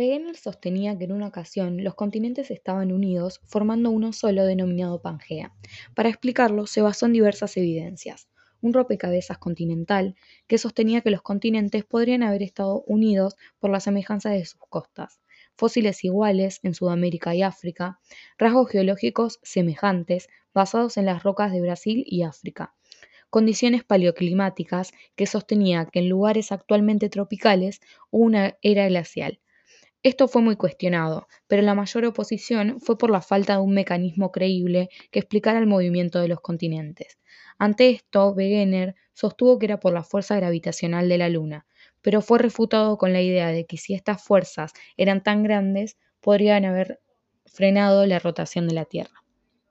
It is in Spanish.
Wegener sostenía que en una ocasión los continentes estaban unidos formando uno solo denominado Pangea. Para explicarlo se basó en diversas evidencias. Un rompecabezas continental que sostenía que los continentes podrían haber estado unidos por la semejanza de sus costas, fósiles iguales en Sudamérica y África, rasgos geológicos semejantes basados en las rocas de Brasil y África, condiciones paleoclimáticas que sostenía que en lugares actualmente tropicales hubo una era glacial, esto fue muy cuestionado, pero la mayor oposición fue por la falta de un mecanismo creíble que explicara el movimiento de los continentes. Ante esto, Wegener sostuvo que era por la fuerza gravitacional de la Luna, pero fue refutado con la idea de que si estas fuerzas eran tan grandes, podrían haber frenado la rotación de la Tierra.